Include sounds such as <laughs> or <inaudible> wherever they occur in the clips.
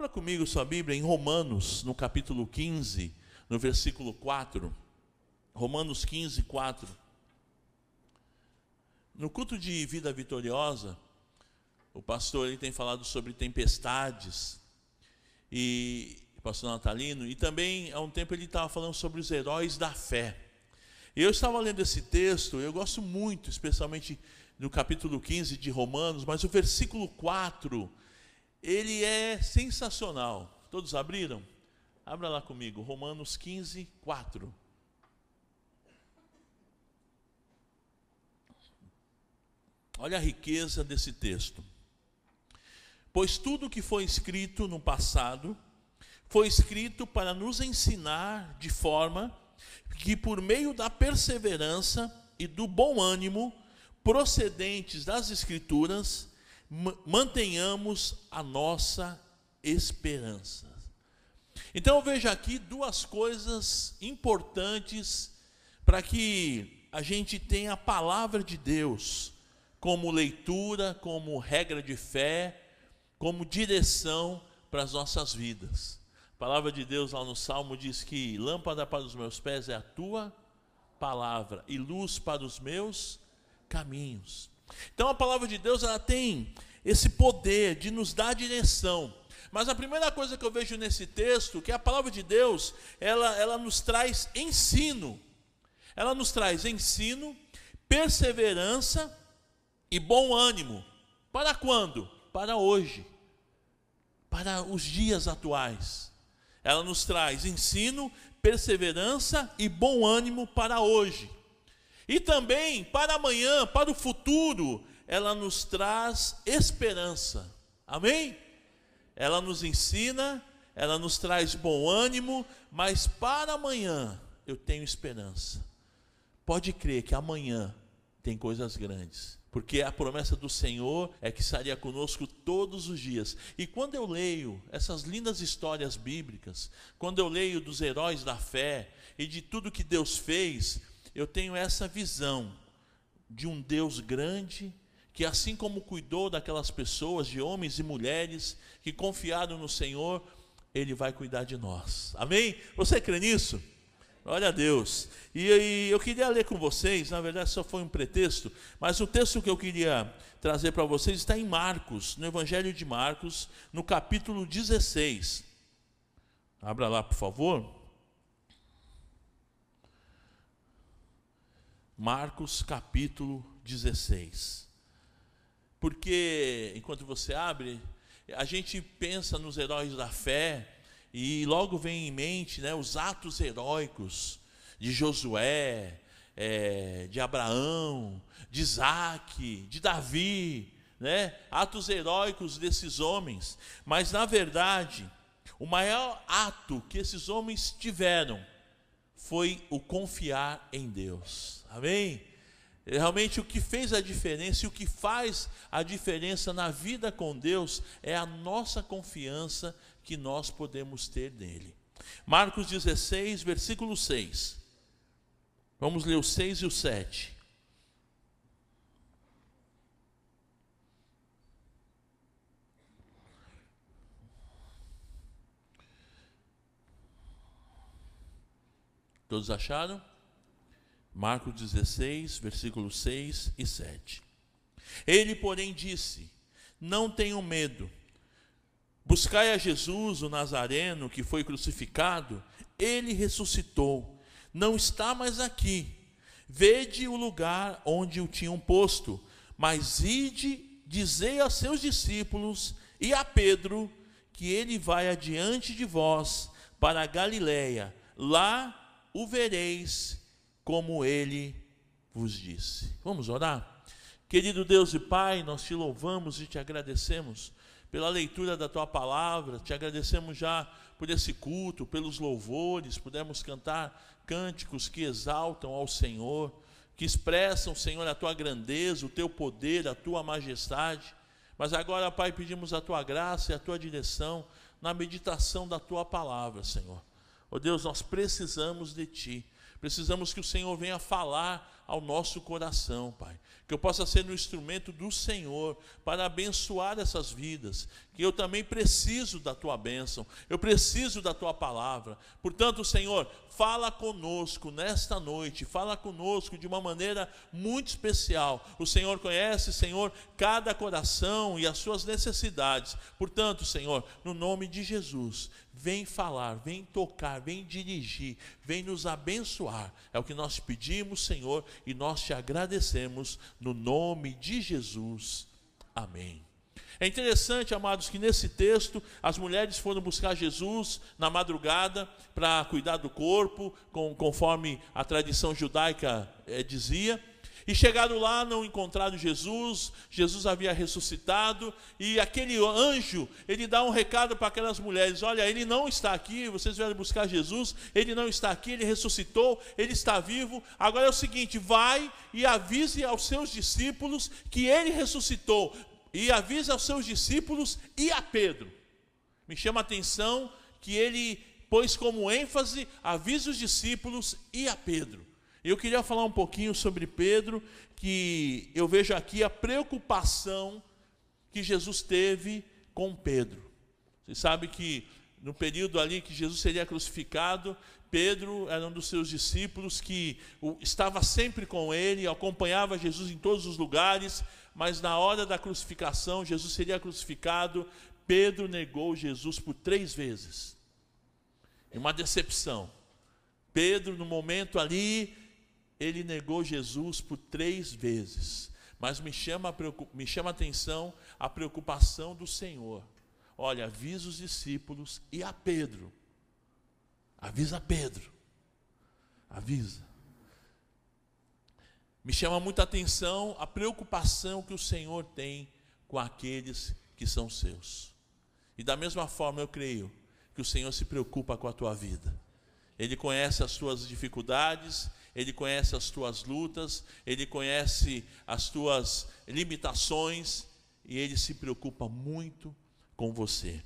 Abra comigo sua Bíblia em Romanos, no capítulo 15, no versículo 4. Romanos 15, 4. No culto de vida vitoriosa, o pastor ele tem falado sobre tempestades, e pastor Natalino, e também há um tempo ele estava falando sobre os heróis da fé. Eu estava lendo esse texto, eu gosto muito, especialmente no capítulo 15 de Romanos, mas o versículo 4 ele é sensacional. Todos abriram? Abra lá comigo, Romanos 15, 4. Olha a riqueza desse texto. Pois tudo que foi escrito no passado foi escrito para nos ensinar de forma que, por meio da perseverança e do bom ânimo procedentes das Escrituras, mantenhamos a nossa esperança. Então eu vejo aqui duas coisas importantes para que a gente tenha a palavra de Deus como leitura, como regra de fé, como direção para as nossas vidas. A palavra de Deus lá no Salmo diz que lâmpada para os meus pés é a tua palavra e luz para os meus caminhos. Então a palavra de Deus ela tem esse poder de nos dar direção. Mas a primeira coisa que eu vejo nesse texto, que a palavra de Deus, ela, ela nos traz ensino. Ela nos traz ensino, perseverança e bom ânimo. Para quando? Para hoje. Para os dias atuais. Ela nos traz ensino, perseverança e bom ânimo para hoje. E também para amanhã, para o futuro, ela nos traz esperança. Amém? Ela nos ensina, ela nos traz bom ânimo, mas para amanhã eu tenho esperança. Pode crer que amanhã tem coisas grandes. Porque a promessa do Senhor é que estaria conosco todos os dias. E quando eu leio essas lindas histórias bíblicas, quando eu leio dos heróis da fé e de tudo que Deus fez, eu tenho essa visão de um Deus grande, que assim como cuidou daquelas pessoas, de homens e mulheres que confiaram no Senhor, Ele vai cuidar de nós. Amém? Você crê nisso? Glória a Deus. E, e, eu queria ler com vocês, na verdade só foi um pretexto, mas o texto que eu queria trazer para vocês está em Marcos, no Evangelho de Marcos, no capítulo 16. Abra lá, por favor. Marcos capítulo 16. Porque enquanto você abre, a gente pensa nos heróis da fé e logo vem em mente né, os atos heróicos de Josué, é, de Abraão, de Isaac, de Davi, né, atos heróicos desses homens. Mas na verdade, o maior ato que esses homens tiveram foi o confiar em Deus. Amém? Realmente o que fez a diferença e o que faz a diferença na vida com Deus é a nossa confiança que nós podemos ter nele. Marcos 16, versículo 6. Vamos ler o 6 e o 7. Todos acharam? Marcos 16, versículos 6 e 7. Ele, porém, disse: Não tenham medo. Buscai a Jesus, o Nazareno, que foi crucificado, ele ressuscitou. Não está mais aqui. Vede o lugar onde o tinham posto, mas ide, dizei a seus discípulos e a Pedro que ele vai adiante de vós para a Galiléia. Lá o vereis como ele vos disse. Vamos orar? Querido Deus e Pai, nós te louvamos e te agradecemos pela leitura da tua palavra, te agradecemos já por esse culto, pelos louvores, pudemos cantar cânticos que exaltam ao Senhor, que expressam, Senhor, a tua grandeza, o teu poder, a tua majestade. Mas agora, Pai, pedimos a tua graça e a tua direção na meditação da tua palavra, Senhor. Ó oh Deus, nós precisamos de ti. Precisamos que o Senhor venha falar ao nosso coração, Pai. Que eu possa ser um instrumento do Senhor para abençoar essas vidas. Que eu também preciso da tua bênção, eu preciso da tua palavra. Portanto, Senhor, fala conosco nesta noite, fala conosco de uma maneira muito especial. O Senhor conhece, Senhor, cada coração e as suas necessidades. Portanto, Senhor, no nome de Jesus, vem falar, vem tocar, vem dirigir, vem nos abençoar. É o que nós pedimos, Senhor, e nós te agradecemos no nome de Jesus. Amém. É interessante, amados, que nesse texto as mulheres foram buscar Jesus na madrugada para cuidar do corpo, com, conforme a tradição judaica é, dizia. E chegaram lá, não encontraram Jesus, Jesus havia ressuscitado, e aquele anjo, ele dá um recado para aquelas mulheres: Olha, ele não está aqui, vocês vieram buscar Jesus, ele não está aqui, ele ressuscitou, ele está vivo. Agora é o seguinte: vai e avise aos seus discípulos que ele ressuscitou, e avise aos seus discípulos e a Pedro. Me chama a atenção que ele pôs como ênfase: avise os discípulos e a Pedro. Eu queria falar um pouquinho sobre Pedro, que eu vejo aqui a preocupação que Jesus teve com Pedro. Você sabe que no período ali que Jesus seria crucificado, Pedro era um dos seus discípulos que estava sempre com ele, acompanhava Jesus em todos os lugares, mas na hora da crucificação, Jesus seria crucificado, Pedro negou Jesus por três vezes. Uma decepção. Pedro, no momento ali, ele negou Jesus por três vezes. Mas me chama, me chama a atenção a preocupação do Senhor. Olha, avisa os discípulos e a Pedro. Avisa Pedro. Avisa. Me chama muita atenção a preocupação que o Senhor tem com aqueles que são seus. E da mesma forma eu creio que o Senhor se preocupa com a tua vida. Ele conhece as tuas dificuldades, ele conhece as tuas lutas, ele conhece as tuas limitações e ele se preocupa muito com você.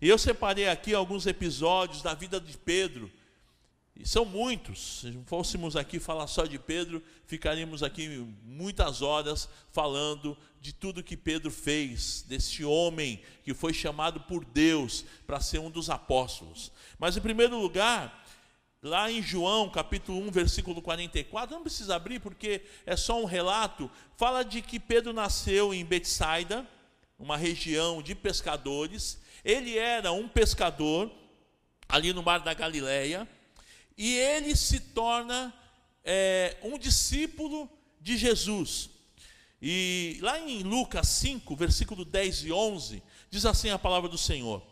E eu separei aqui alguns episódios da vida de Pedro, e são muitos. Se fôssemos aqui falar só de Pedro, ficaríamos aqui muitas horas falando de tudo que Pedro fez, desse homem que foi chamado por Deus para ser um dos apóstolos. Mas em primeiro lugar, Lá em João, capítulo 1, versículo 44, não precisa abrir porque é só um relato, fala de que Pedro nasceu em Betsaida, uma região de pescadores. Ele era um pescador ali no mar da Galileia, e ele se torna é, um discípulo de Jesus. E lá em Lucas 5, versículo 10 e 11, diz assim a palavra do Senhor,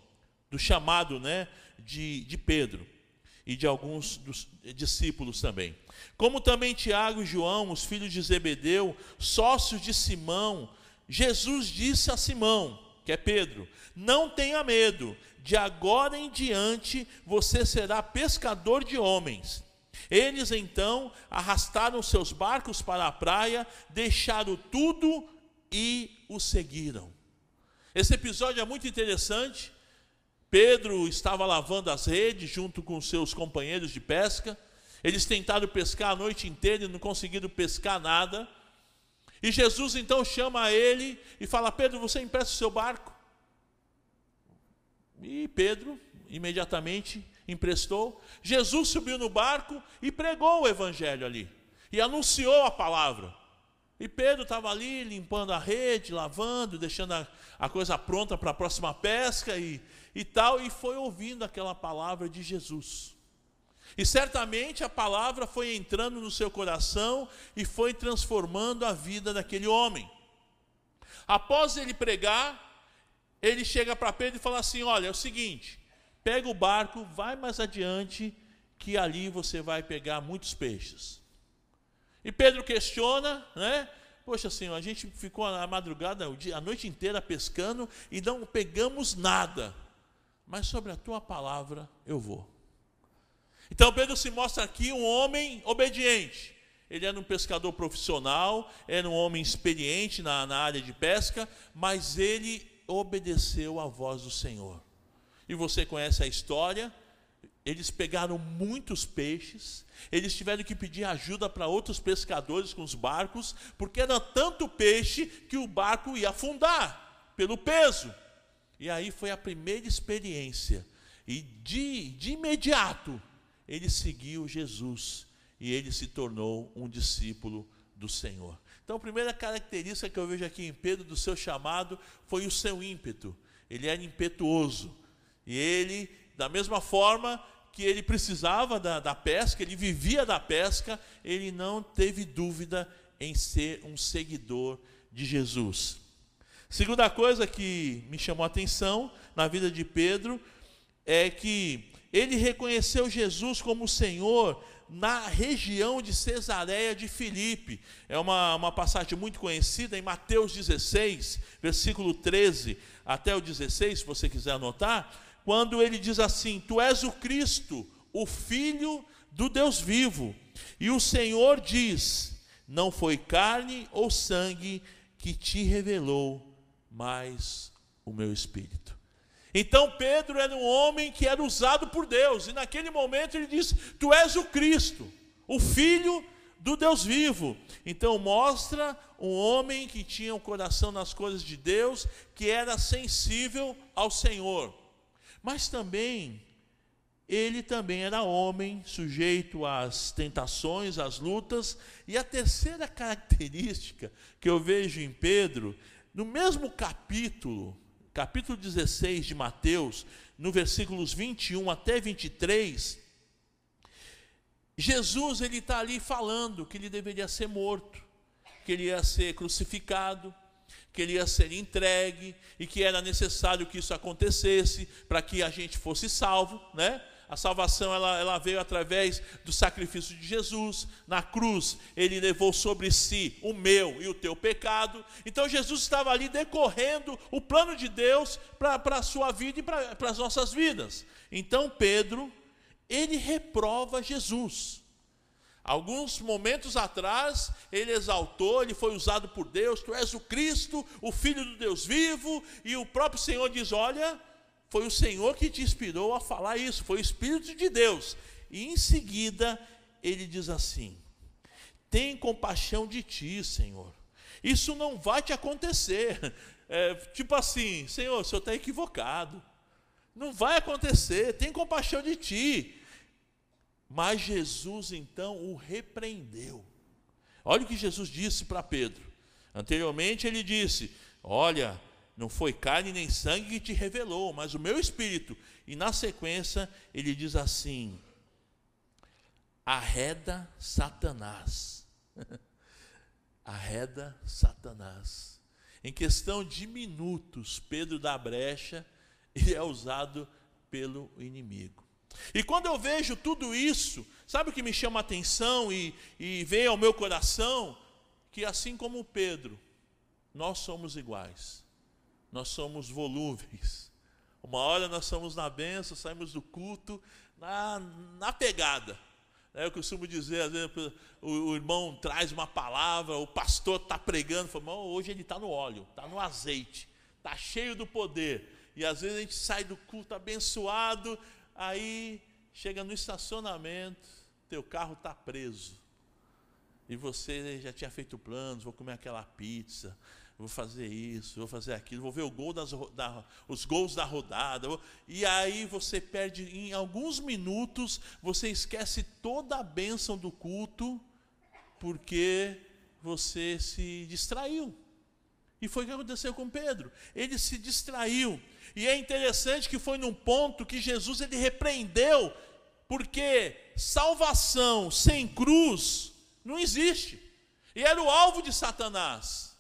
do chamado né, de, de Pedro e de alguns dos discípulos também. Como também Tiago e João, os filhos de Zebedeu, sócios de Simão, Jesus disse a Simão, que é Pedro: Não tenha medo, de agora em diante você será pescador de homens. Eles então arrastaram seus barcos para a praia, deixaram tudo e o seguiram. Esse episódio é muito interessante, Pedro estava lavando as redes junto com seus companheiros de pesca. Eles tentaram pescar a noite inteira e não conseguiram pescar nada. E Jesus então chama ele e fala: Pedro, você empresta o seu barco? E Pedro imediatamente emprestou. Jesus subiu no barco e pregou o evangelho ali. E anunciou a palavra. E Pedro estava ali limpando a rede, lavando, deixando a, a coisa pronta para a próxima pesca. E, e tal, e foi ouvindo aquela palavra de Jesus. E certamente a palavra foi entrando no seu coração e foi transformando a vida daquele homem. Após ele pregar, ele chega para Pedro e fala assim: Olha, é o seguinte, pega o barco, vai mais adiante, que ali você vai pegar muitos peixes. E Pedro questiona, né? Poxa Senhor, a gente ficou a madrugada, a noite inteira pescando e não pegamos nada mas sobre a tua palavra eu vou. Então Pedro se mostra aqui um homem obediente. Ele era um pescador profissional, era um homem experiente na, na área de pesca, mas ele obedeceu à voz do Senhor. E você conhece a história, eles pegaram muitos peixes, eles tiveram que pedir ajuda para outros pescadores com os barcos, porque era tanto peixe que o barco ia afundar pelo peso. E aí foi a primeira experiência. E de, de imediato, ele seguiu Jesus e ele se tornou um discípulo do Senhor. Então, a primeira característica que eu vejo aqui em Pedro do seu chamado foi o seu ímpeto. Ele era impetuoso. E ele, da mesma forma que ele precisava da, da pesca, ele vivia da pesca, ele não teve dúvida em ser um seguidor de Jesus. Segunda coisa que me chamou a atenção na vida de Pedro é que ele reconheceu Jesus como Senhor na região de Cesareia de Filipe. É uma, uma passagem muito conhecida em Mateus 16, versículo 13 até o 16, se você quiser anotar, quando ele diz assim: Tu és o Cristo, o Filho do Deus vivo. E o Senhor diz: Não foi carne ou sangue que te revelou, mas o meu Espírito. Então Pedro era um homem que era usado por Deus, e naquele momento ele disse: Tu és o Cristo, o Filho do Deus vivo. Então mostra um homem que tinha o um coração nas coisas de Deus, que era sensível ao Senhor. Mas também ele também era homem, sujeito às tentações, às lutas. E a terceira <laughs> característica que eu vejo em Pedro, no mesmo capítulo, capítulo 16 de Mateus, no versículos 21 até 23, Jesus ele está ali falando que ele deveria ser morto, que ele ia ser crucificado, que ele ia ser entregue e que era necessário que isso acontecesse para que a gente fosse salvo, né? A salvação ela, ela veio através do sacrifício de Jesus. Na cruz, ele levou sobre si o meu e o teu pecado. Então, Jesus estava ali decorrendo o plano de Deus para a sua vida e para as nossas vidas. Então, Pedro, ele reprova Jesus. Alguns momentos atrás, ele exaltou, ele foi usado por Deus, tu és o Cristo, o Filho do Deus vivo, e o próprio Senhor diz: Olha, foi o Senhor que te inspirou a falar isso, foi o Espírito de Deus. E em seguida, ele diz assim: Tem compaixão de ti, Senhor. Isso não vai te acontecer. É, tipo assim, Senhor, o senhor está equivocado. Não vai acontecer, tem compaixão de ti. Mas Jesus então o repreendeu. Olha o que Jesus disse para Pedro. Anteriormente ele disse: Olha, não foi carne nem sangue que te revelou, mas o meu espírito. E na sequência, ele diz assim: arreda Satanás. <laughs> arreda Satanás. Em questão de minutos, Pedro da brecha <laughs> e é usado pelo inimigo. E quando eu vejo tudo isso, sabe o que me chama a atenção e, e vem ao meu coração? Que assim como Pedro, nós somos iguais nós somos volúveis. Uma hora nós somos na benção, saímos do culto na, na pegada. Eu costumo dizer, às vezes, o, o irmão traz uma palavra, o pastor está pregando, fala, hoje ele está no óleo, está no azeite, está cheio do poder. E às vezes a gente sai do culto abençoado, aí chega no estacionamento, teu carro está preso. E você já tinha feito planos, vou comer aquela pizza, vou fazer isso, vou fazer aquilo, vou ver o gol das, da, os gols da rodada. E aí você perde, em alguns minutos, você esquece toda a bênção do culto, porque você se distraiu. E foi o que aconteceu com Pedro. Ele se distraiu. E é interessante que foi num ponto que Jesus ele repreendeu, porque salvação sem cruz não existe. E era o alvo de Satanás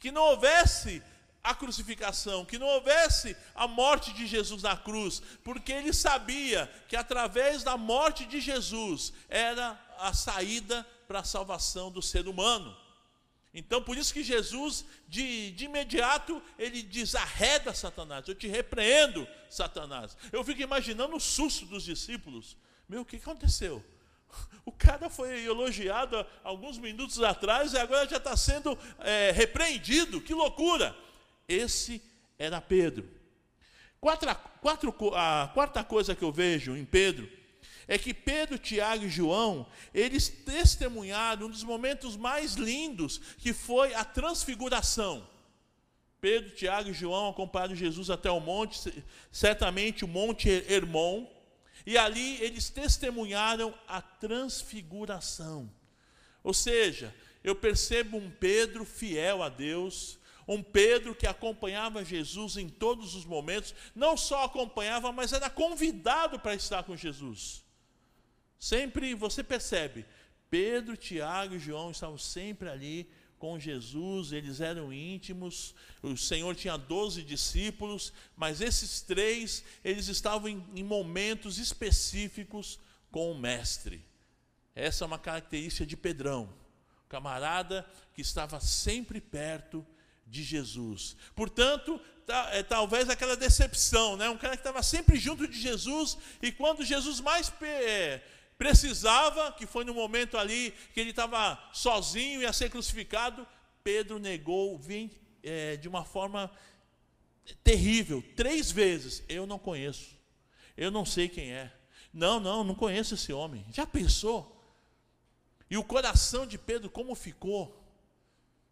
que não houvesse a crucificação, que não houvesse a morte de Jesus na cruz, porque ele sabia que através da morte de Jesus era a saída para a salvação do ser humano. Então, por isso que Jesus, de, de imediato, ele diz: Satanás, eu te repreendo, Satanás. Eu fico imaginando o susto dos discípulos. Meu, o que aconteceu? <laughs> O cara foi elogiado alguns minutos atrás e agora já está sendo é, repreendido. Que loucura! Esse era Pedro. Quatro, quatro, a quarta coisa que eu vejo em Pedro é que Pedro, Tiago e João, eles testemunharam um dos momentos mais lindos, que foi a transfiguração. Pedro, Tiago e João acompanharam Jesus até o monte, certamente o Monte Hermon, e ali eles testemunharam a transfiguração. Ou seja, eu percebo um Pedro fiel a Deus, um Pedro que acompanhava Jesus em todos os momentos, não só acompanhava, mas era convidado para estar com Jesus. Sempre você percebe, Pedro, Tiago e João estavam sempre ali com Jesus, eles eram íntimos, o Senhor tinha doze discípulos, mas esses três, eles estavam em, em momentos específicos com o Mestre. Essa é uma característica de Pedrão, camarada que estava sempre perto de Jesus. Portanto, é, talvez aquela decepção, né? um cara que estava sempre junto de Jesus, e quando Jesus mais é, precisava, que foi no momento ali que ele estava sozinho e ia ser crucificado, Pedro negou é, de uma forma terrível, três vezes. Eu não conheço, eu não sei quem é. Não, não, não conheço esse homem. Já pensou? E o coração de Pedro, como ficou?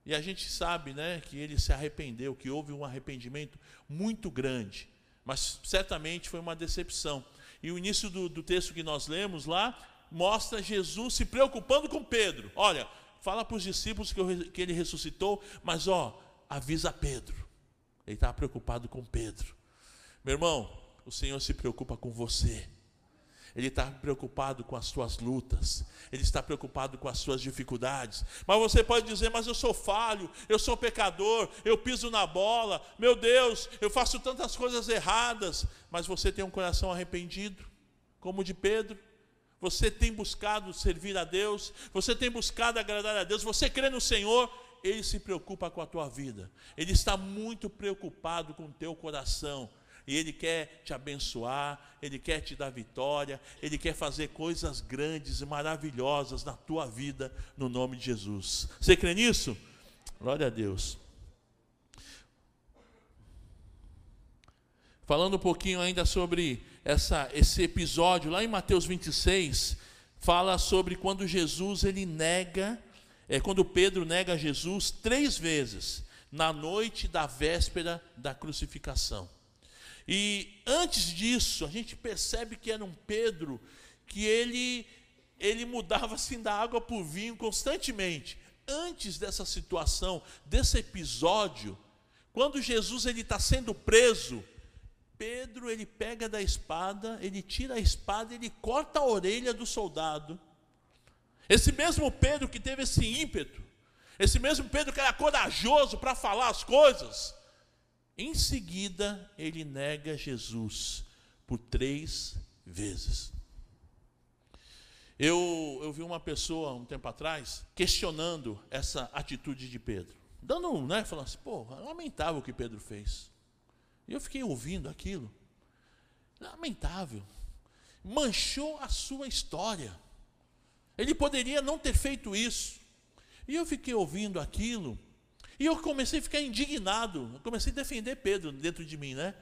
E a gente sabe né, que ele se arrependeu, que houve um arrependimento muito grande. Mas certamente foi uma decepção. E o início do, do texto que nós lemos lá mostra Jesus se preocupando com Pedro. Olha, fala para os discípulos que, eu, que ele ressuscitou, mas ó, avisa Pedro. Ele estava preocupado com Pedro. Meu irmão, o Senhor se preocupa com você. Ele está preocupado com as suas lutas, ele está preocupado com as suas dificuldades. Mas você pode dizer, mas eu sou falho, eu sou pecador, eu piso na bola, meu Deus, eu faço tantas coisas erradas. Mas você tem um coração arrependido, como o de Pedro. Você tem buscado servir a Deus, você tem buscado agradar a Deus, você crê no Senhor, Ele se preocupa com a tua vida, Ele está muito preocupado com o teu coração, e Ele quer te abençoar, Ele quer te dar vitória, Ele quer fazer coisas grandes e maravilhosas na tua vida, no nome de Jesus. Você crê nisso? Glória a Deus. Falando um pouquinho ainda sobre essa, esse episódio, lá em Mateus 26, fala sobre quando Jesus ele nega, é quando Pedro nega Jesus três vezes, na noite da véspera da crucificação. E antes disso, a gente percebe que era um Pedro que ele ele mudava assim da água para o vinho constantemente. Antes dessa situação, desse episódio, quando Jesus ele está sendo preso, Pedro ele pega da espada, ele tira a espada, ele corta a orelha do soldado. Esse mesmo Pedro que teve esse ímpeto, esse mesmo Pedro que era corajoso para falar as coisas, em seguida, ele nega Jesus por três vezes. Eu, eu vi uma pessoa um tempo atrás questionando essa atitude de Pedro, dando um, né, falando assim, pô, lamentável o que Pedro fez. E eu fiquei ouvindo aquilo, lamentável, manchou a sua história. Ele poderia não ter feito isso. E eu fiquei ouvindo aquilo, e eu comecei a ficar indignado, eu comecei a defender Pedro dentro de mim, né?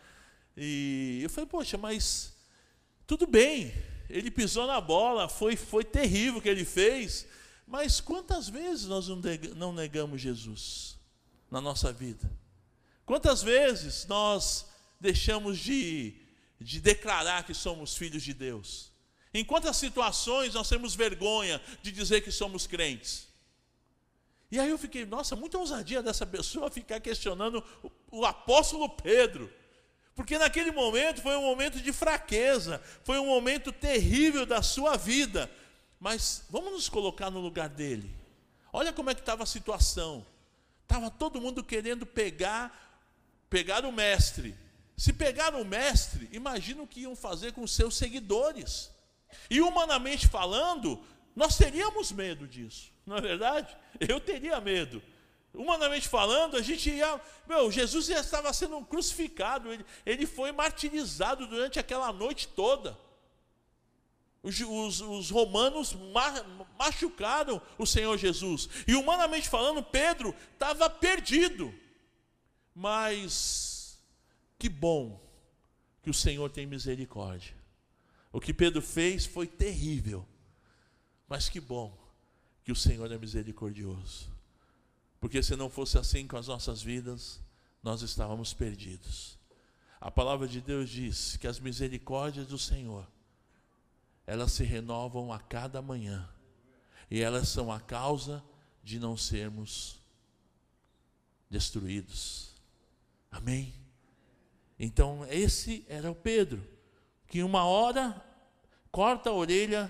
E eu falei, poxa, mas tudo bem, ele pisou na bola, foi, foi terrível o que ele fez, mas quantas vezes nós não negamos Jesus na nossa vida? Quantas vezes nós deixamos de, de declarar que somos filhos de Deus? Em quantas situações nós temos vergonha de dizer que somos crentes? E aí eu fiquei, nossa, muita ousadia dessa pessoa ficar questionando o, o apóstolo Pedro. Porque naquele momento foi um momento de fraqueza, foi um momento terrível da sua vida. Mas vamos nos colocar no lugar dele. Olha como é que estava a situação. Estava todo mundo querendo pegar pegar o mestre. Se pegaram o mestre, imagina o que iam fazer com seus seguidores. E humanamente falando, nós teríamos medo disso, não é verdade? Eu teria medo. Humanamente falando, a gente ia. Meu, Jesus já estava sendo crucificado, ele, ele foi martirizado durante aquela noite toda. Os, os, os romanos ma, machucaram o Senhor Jesus. E humanamente falando, Pedro estava perdido. Mas que bom que o Senhor tem misericórdia. O que Pedro fez foi terrível, mas que bom que o Senhor é misericordioso. Porque se não fosse assim com as nossas vidas, nós estávamos perdidos. A palavra de Deus diz que as misericórdias do Senhor, elas se renovam a cada manhã, e elas são a causa de não sermos destruídos. Amém? Então, esse era o Pedro, que uma hora corta a orelha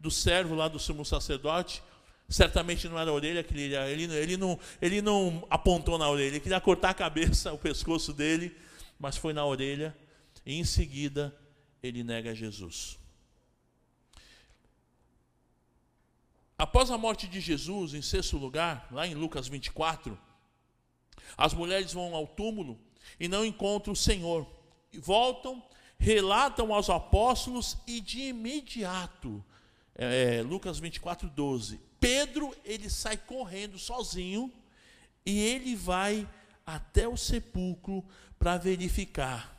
do servo lá do sumo sacerdote, certamente não era a orelha que ele, ele, ele, não, ele não apontou na orelha, ele queria cortar a cabeça, <laughs> o pescoço dele, mas foi na orelha, e em seguida ele nega Jesus. Após a morte de Jesus, em sexto lugar, lá em Lucas 24, as mulheres vão ao túmulo e não encontram o Senhor. E voltam, relatam aos apóstolos e de imediato, é, Lucas 24, 12, Pedro ele sai correndo sozinho e ele vai até o sepulcro para verificar.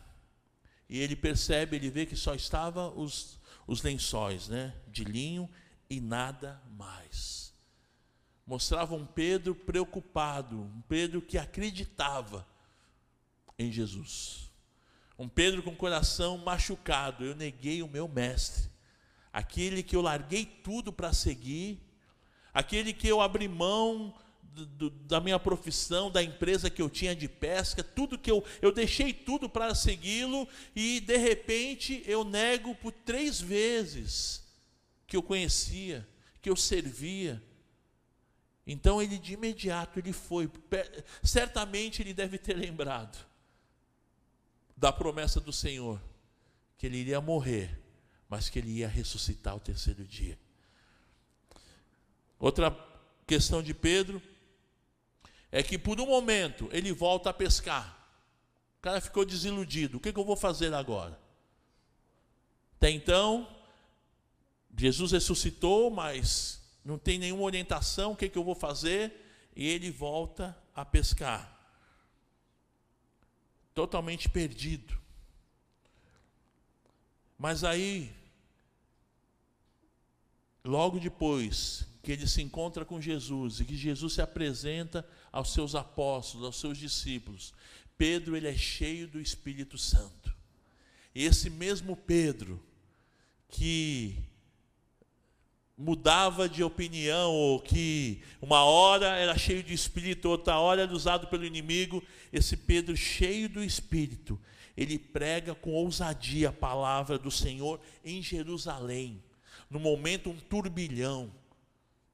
E ele percebe, ele vê que só estava os, os lençóis, né, de linho e nada mais. Mostrava um Pedro preocupado, um Pedro que acreditava em Jesus. Um Pedro com o coração machucado. Eu neguei o meu mestre, aquele que eu larguei tudo para seguir, aquele que eu abri mão do, da minha profissão, da empresa que eu tinha de pesca, tudo que eu, eu deixei tudo para segui-lo e de repente eu nego por três vezes que eu conhecia, que eu servia. Então ele de imediato ele foi, certamente ele deve ter lembrado da promessa do Senhor, que ele iria morrer, mas que ele ia ressuscitar o terceiro dia. Outra questão de Pedro é que por um momento ele volta a pescar. O cara ficou desiludido. O que, que eu vou fazer agora? Até então, Jesus ressuscitou, mas não tem nenhuma orientação. O que, que eu vou fazer? E ele volta a pescar. Totalmente perdido. Mas aí, logo depois que ele se encontra com Jesus e que Jesus se apresenta aos seus apóstolos, aos seus discípulos, Pedro ele é cheio do Espírito Santo. E esse mesmo Pedro que mudava de opinião, ou que uma hora era cheio de espírito, outra hora era usado pelo inimigo, esse Pedro cheio do espírito, ele prega com ousadia a palavra do Senhor em Jerusalém, no momento um turbilhão,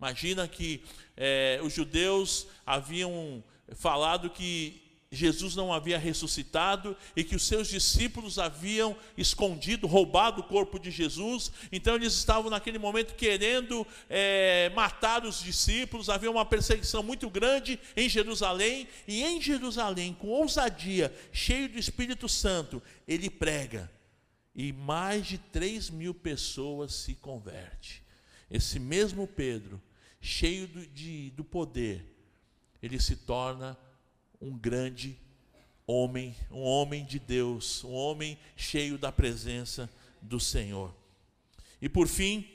Imagina que é, os judeus haviam falado que Jesus não havia ressuscitado e que os seus discípulos haviam escondido, roubado o corpo de Jesus. Então eles estavam naquele momento querendo é, matar os discípulos. Havia uma perseguição muito grande em Jerusalém. E em Jerusalém, com ousadia, cheio do Espírito Santo, ele prega. E mais de 3 mil pessoas se convertem. Esse mesmo Pedro cheio do, de, do poder, ele se torna um grande homem, um homem de Deus, um homem cheio da presença do Senhor. E por fim,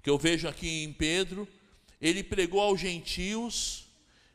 que eu vejo aqui em Pedro, ele pregou aos gentios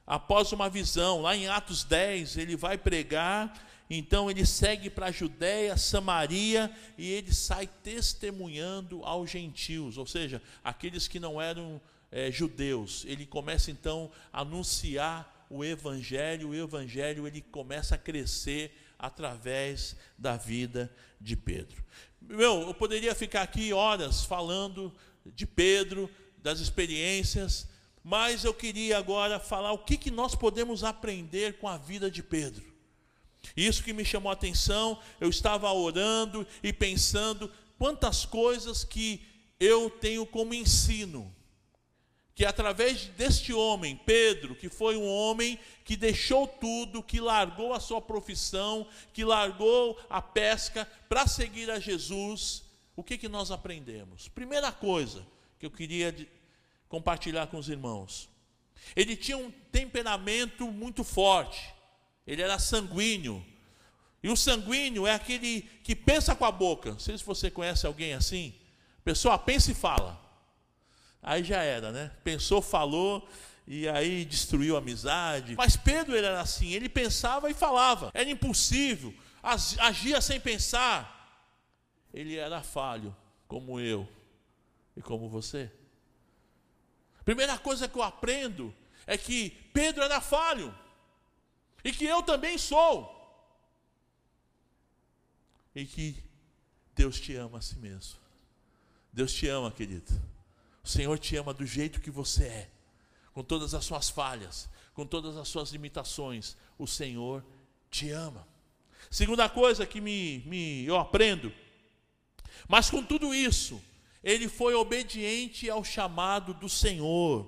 após uma visão, lá em Atos 10, ele vai pregar, então ele segue para a Judéia, Samaria e ele sai testemunhando aos gentios, ou seja, aqueles que não eram é, judeus, ele começa então a anunciar o evangelho, o evangelho ele começa a crescer através da vida de Pedro. Meu, eu poderia ficar aqui horas falando de Pedro, das experiências, mas eu queria agora falar o que, que nós podemos aprender com a vida de Pedro. Isso que me chamou a atenção, eu estava orando e pensando quantas coisas que eu tenho como ensino que através deste homem, Pedro, que foi um homem que deixou tudo, que largou a sua profissão, que largou a pesca para seguir a Jesus, o que, que nós aprendemos? Primeira coisa que eu queria compartilhar com os irmãos. Ele tinha um temperamento muito forte, ele era sanguíneo, E o sanguíneo é aquele que pensa com a boca. Não sei se você conhece alguém assim. Pessoa pensa e fala. Aí já era, né? Pensou, falou e aí destruiu a amizade. Mas Pedro ele era assim, ele pensava e falava. Era impossível, agia sem pensar. Ele era falho, como eu e como você. Primeira coisa que eu aprendo é que Pedro era falho e que eu também sou. E que Deus te ama a si mesmo. Deus te ama, querido. O Senhor te ama do jeito que você é, com todas as suas falhas, com todas as suas limitações. O Senhor te ama. Segunda coisa que me, me eu aprendo, mas com tudo isso, ele foi obediente ao chamado do Senhor.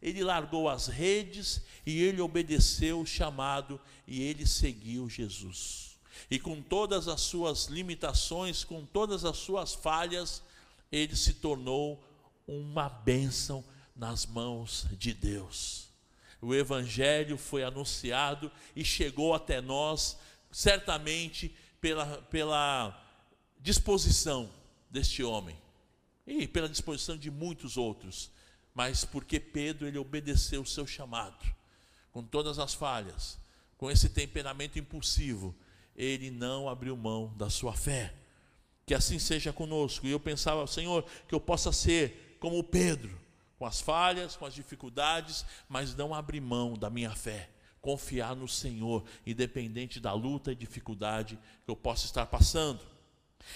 Ele largou as redes e ele obedeceu o chamado e ele seguiu Jesus. E com todas as suas limitações, com todas as suas falhas, ele se tornou uma bênção nas mãos de Deus. O Evangelho foi anunciado e chegou até nós, certamente pela, pela disposição deste homem e pela disposição de muitos outros, mas porque Pedro ele obedeceu o seu chamado, com todas as falhas, com esse temperamento impulsivo, ele não abriu mão da sua fé. Que assim seja conosco. E eu pensava, Senhor, que eu possa ser como Pedro, com as falhas, com as dificuldades, mas não abrir mão da minha fé. Confiar no Senhor, independente da luta e dificuldade que eu possa estar passando.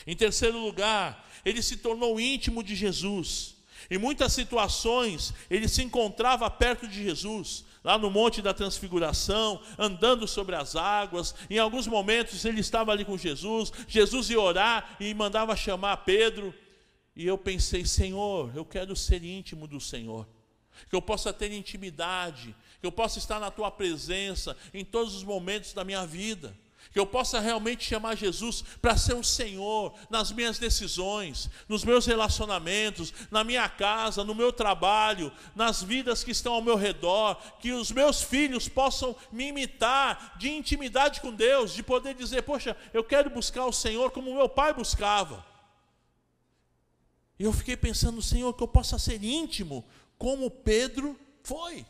Em terceiro lugar, ele se tornou íntimo de Jesus. Em muitas situações, ele se encontrava perto de Jesus, lá no Monte da Transfiguração, andando sobre as águas. Em alguns momentos, ele estava ali com Jesus. Jesus ia orar e mandava chamar Pedro. E eu pensei, Senhor, eu quero ser íntimo do Senhor, que eu possa ter intimidade, que eu possa estar na tua presença em todos os momentos da minha vida. Que eu possa realmente chamar Jesus para ser o Senhor nas minhas decisões, nos meus relacionamentos, na minha casa, no meu trabalho, nas vidas que estão ao meu redor, que os meus filhos possam me imitar de intimidade com Deus, de poder dizer: Poxa, eu quero buscar o Senhor como meu pai buscava. E eu fiquei pensando, Senhor, que eu possa ser íntimo como Pedro foi.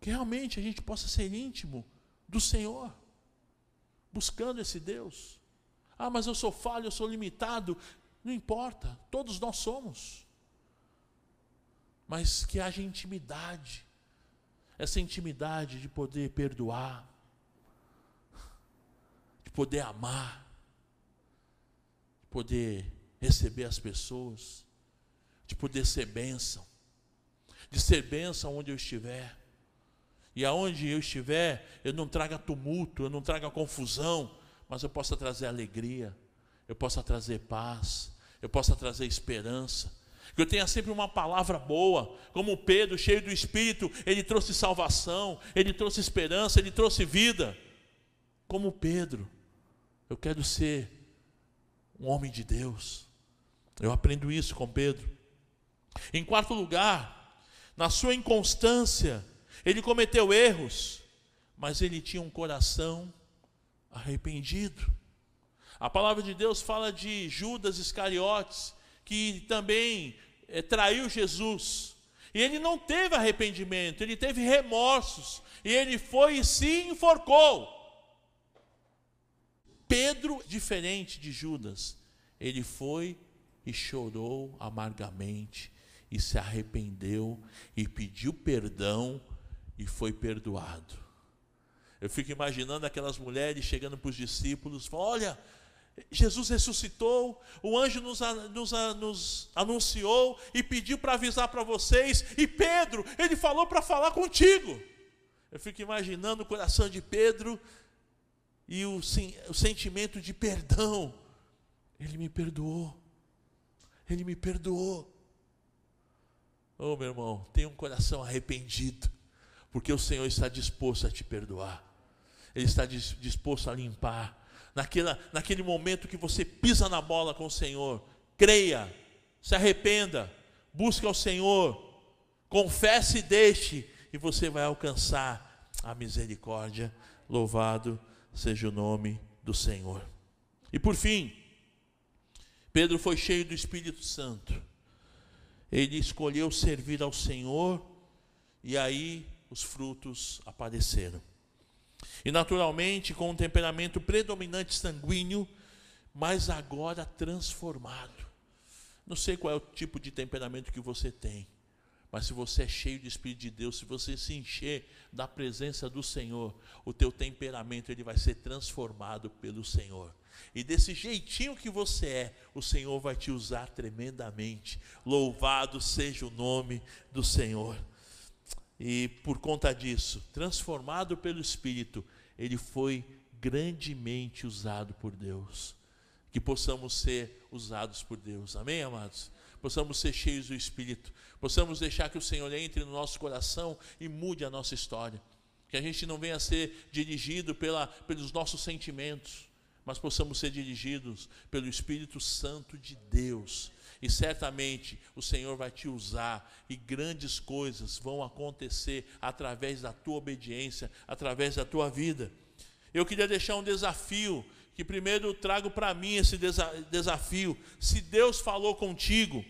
Que realmente a gente possa ser íntimo do Senhor, buscando esse Deus. Ah, mas eu sou falho, eu sou limitado. Não importa, todos nós somos. Mas que haja intimidade, essa intimidade de poder perdoar, de poder amar, de poder receber as pessoas, de poder ser bênção, de ser bênção onde eu estiver. E aonde eu estiver, eu não traga tumulto, eu não traga confusão, mas eu possa trazer alegria, eu possa trazer paz, eu possa trazer esperança. Que eu tenha sempre uma palavra boa, como Pedro, cheio do Espírito, ele trouxe salvação, ele trouxe esperança, ele trouxe vida. Como Pedro, eu quero ser um homem de Deus. Eu aprendo isso com Pedro. Em quarto lugar, na sua inconstância, ele cometeu erros, mas ele tinha um coração arrependido. A palavra de Deus fala de Judas Iscariotes, que também é, traiu Jesus. E ele não teve arrependimento, ele teve remorsos. E ele foi e se enforcou. Pedro, diferente de Judas, ele foi e chorou amargamente, e se arrependeu, e pediu perdão, e foi perdoado. Eu fico imaginando aquelas mulheres chegando para os discípulos, olha, Jesus ressuscitou, o anjo nos, nos, nos anunciou e pediu para avisar para vocês, e Pedro, ele falou para falar contigo. Eu fico imaginando o coração de Pedro e o, o sentimento de perdão. Ele me perdoou, ele me perdoou. Oh, meu irmão, tenha um coração arrependido porque o Senhor está disposto a te perdoar, Ele está disposto a limpar. Naquela, naquele momento que você pisa na bola com o Senhor, creia, se arrependa, busque ao Senhor, confesse e deixe, e você vai alcançar a misericórdia. Louvado seja o nome do Senhor. E por fim, Pedro foi cheio do Espírito Santo. Ele escolheu servir ao Senhor e aí os frutos apareceram. E naturalmente, com um temperamento predominante sanguíneo, mas agora transformado. Não sei qual é o tipo de temperamento que você tem, mas se você é cheio de Espírito de Deus, se você se encher da presença do Senhor, o teu temperamento ele vai ser transformado pelo Senhor. E desse jeitinho que você é, o Senhor vai te usar tremendamente. Louvado seja o nome do Senhor. E por conta disso, transformado pelo Espírito, ele foi grandemente usado por Deus. Que possamos ser usados por Deus. Amém, amados? Possamos ser cheios do Espírito. Possamos deixar que o Senhor entre no nosso coração e mude a nossa história. Que a gente não venha a ser dirigido pela, pelos nossos sentimentos, mas possamos ser dirigidos pelo Espírito Santo de Deus. E certamente o Senhor vai te usar e grandes coisas vão acontecer através da tua obediência, através da tua vida. Eu queria deixar um desafio, que primeiro trago para mim esse desafio. Se Deus falou contigo,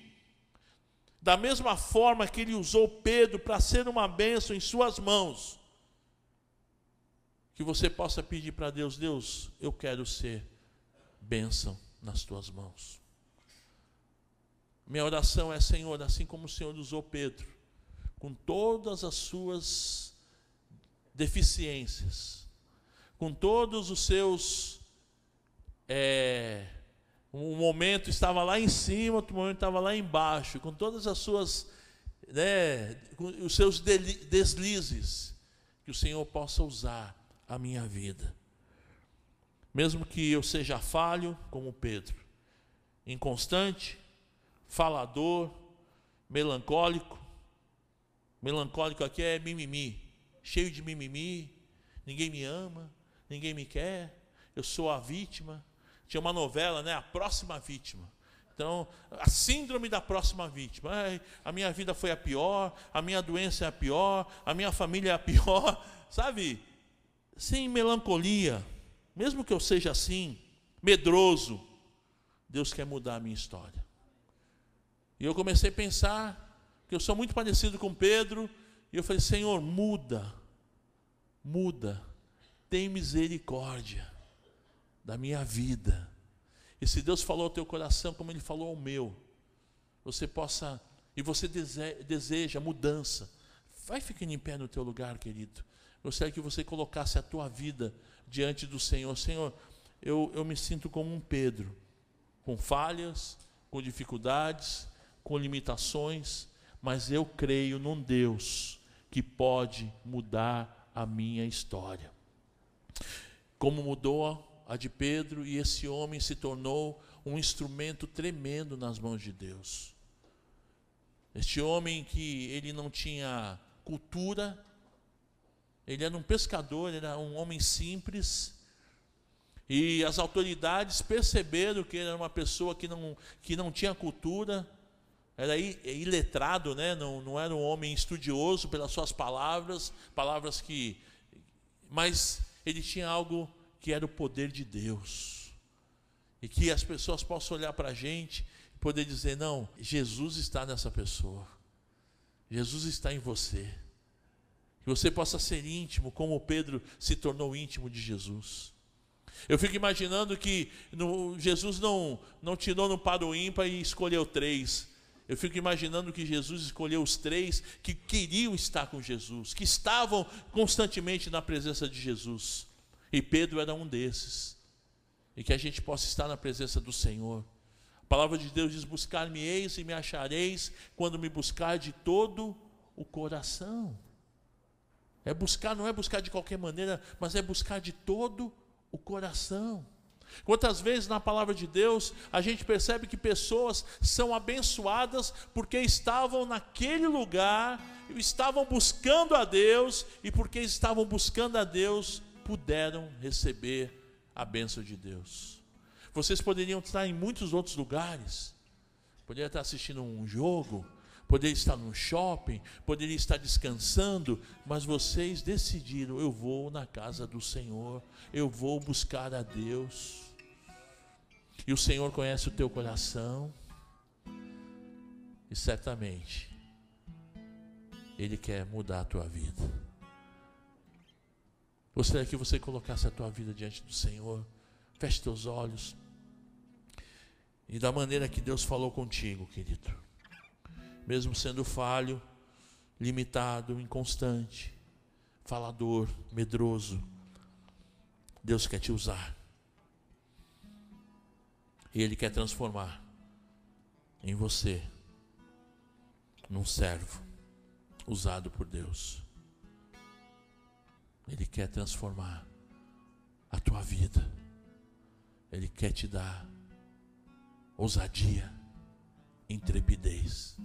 da mesma forma que ele usou Pedro para ser uma bênção em suas mãos, que você possa pedir para Deus: Deus, eu quero ser bênção nas tuas mãos. Minha oração é, Senhor, assim como o Senhor usou Pedro, com todas as suas deficiências, com todos os seus. É, um momento estava lá em cima, outro momento estava lá embaixo, com todas as suas. Né, os seus deslizes, que o Senhor possa usar a minha vida. Mesmo que eu seja falho, como Pedro, inconstante, falador, melancólico. Melancólico aqui é mimimi, cheio de mimimi, ninguém me ama, ninguém me quer, eu sou a vítima. Tinha uma novela, né? A próxima vítima. Então, a síndrome da próxima vítima. Ai, a minha vida foi a pior, a minha doença é a pior, a minha família é a pior. <laughs> Sabe? sem melancolia, mesmo que eu seja assim, medroso, Deus quer mudar a minha história. E eu comecei a pensar que eu sou muito parecido com Pedro, e eu falei: Senhor, muda, muda, tem misericórdia da minha vida. E se Deus falou ao teu coração, como Ele falou ao meu, você possa, e você deseja mudança, vai ficando em pé no teu lugar, querido. Gostaria que você colocasse a tua vida diante do Senhor. Senhor, eu, eu me sinto como um Pedro, com falhas, com dificuldades, com limitações, mas eu creio num Deus que pode mudar a minha história. Como mudou a de Pedro, e esse homem se tornou um instrumento tremendo nas mãos de Deus. Este homem que ele não tinha cultura, ele era um pescador, era um homem simples. E as autoridades perceberam que ele era uma pessoa que não, que não tinha cultura, era iletrado, né? não, não era um homem estudioso pelas suas palavras, palavras que. Mas ele tinha algo que era o poder de Deus. E que as pessoas possam olhar para a gente e poder dizer: não, Jesus está nessa pessoa, Jesus está em você. Que você possa ser íntimo, como Pedro se tornou íntimo de Jesus. Eu fico imaginando que no, Jesus não, não tirou no para ímpar e escolheu três. Eu fico imaginando que Jesus escolheu os três que queriam estar com Jesus, que estavam constantemente na presença de Jesus. E Pedro era um desses. E que a gente possa estar na presença do Senhor. A palavra de Deus diz: Buscar-me-eis e me achareis quando me buscar de todo o coração. É buscar, não é buscar de qualquer maneira, mas é buscar de todo o coração. Quantas vezes na palavra de Deus a gente percebe que pessoas são abençoadas porque estavam naquele lugar, estavam buscando a Deus e porque estavam buscando a Deus puderam receber a bênção de Deus. Vocês poderiam estar em muitos outros lugares, poderiam estar assistindo um jogo, poderia estar no shopping, poderia estar descansando, mas vocês decidiram: eu vou na casa do Senhor, eu vou buscar a Deus. E o Senhor conhece o teu coração, e certamente Ele quer mudar a tua vida. Gostaria que você colocasse a tua vida diante do Senhor, feche teus olhos, e da maneira que Deus falou contigo, querido mesmo sendo falho, limitado, inconstante, falador, medroso, Deus quer te usar. E Ele quer transformar em você num servo usado por Deus. Ele quer transformar a tua vida. Ele quer te dar ousadia, intrepidez.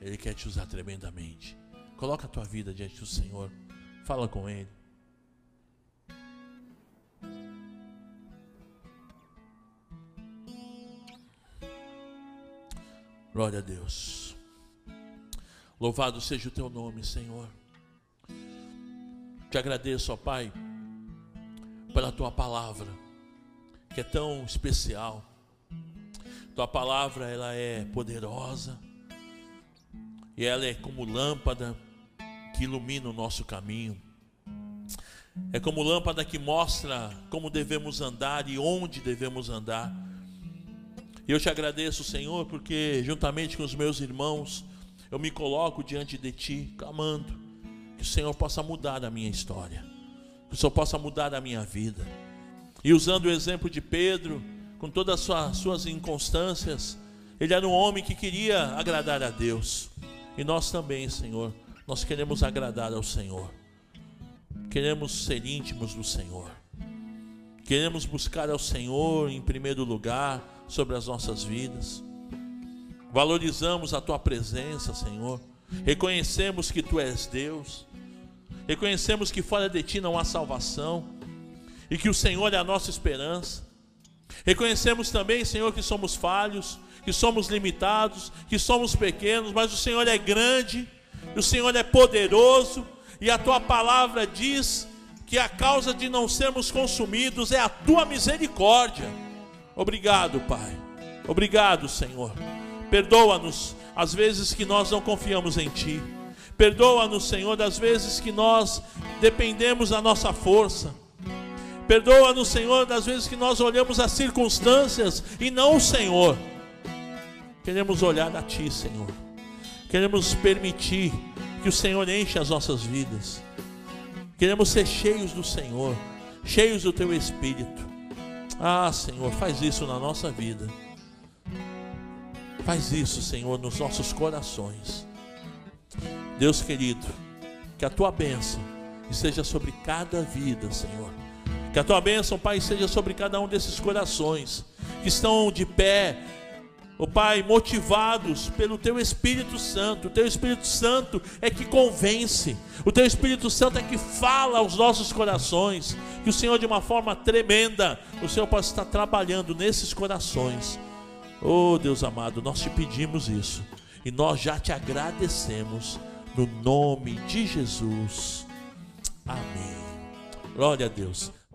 Ele quer te usar tremendamente. Coloca a tua vida diante do Senhor. Fala com Ele. Glória a Deus. Louvado seja o teu nome, Senhor. Te agradeço, ó Pai, pela tua palavra, que é tão especial. Tua palavra, ela é poderosa e ela é como lâmpada que ilumina o nosso caminho. É como lâmpada que mostra como devemos andar e onde devemos andar. E eu te agradeço, Senhor, porque juntamente com os meus irmãos, eu me coloco diante de Ti, clamando que o Senhor possa mudar a minha história, que o Senhor possa mudar a minha vida. E usando o exemplo de Pedro, com todas as suas, suas inconstâncias, ele era um homem que queria agradar a Deus. E nós também, Senhor, nós queremos agradar ao Senhor. Queremos ser íntimos do Senhor. Queremos buscar ao Senhor em primeiro lugar sobre as nossas vidas. Valorizamos a tua presença, Senhor. Reconhecemos que tu és Deus. Reconhecemos que fora de ti não há salvação e que o Senhor é a nossa esperança. Reconhecemos também, Senhor, que somos falhos, que somos limitados, que somos pequenos, mas o Senhor é grande, o Senhor é poderoso, e a tua palavra diz que a causa de não sermos consumidos é a tua misericórdia. Obrigado, Pai. Obrigado, Senhor. Perdoa-nos as vezes que nós não confiamos em Ti. Perdoa-nos, Senhor, das vezes que nós dependemos da nossa força. Perdoa-nos, Senhor, das vezes que nós olhamos as circunstâncias e não o Senhor. Queremos olhar a Ti, Senhor. Queremos permitir que o Senhor enche as nossas vidas. Queremos ser cheios do Senhor, cheios do Teu Espírito. Ah, Senhor, faz isso na nossa vida. Faz isso, Senhor, nos nossos corações. Deus querido, que a tua bênção esteja sobre cada vida, Senhor. Que a tua bênção, Pai, seja sobre cada um desses corações que estão de pé ó oh, Pai, motivados pelo Teu Espírito Santo. O Teu Espírito Santo é que convence, o Teu Espírito Santo é que fala aos nossos corações. Que o Senhor, de uma forma tremenda, o Senhor possa estar trabalhando nesses corações. Oh Deus amado, nós te pedimos isso e nós já te agradecemos no nome de Jesus. Amém. Glória a Deus.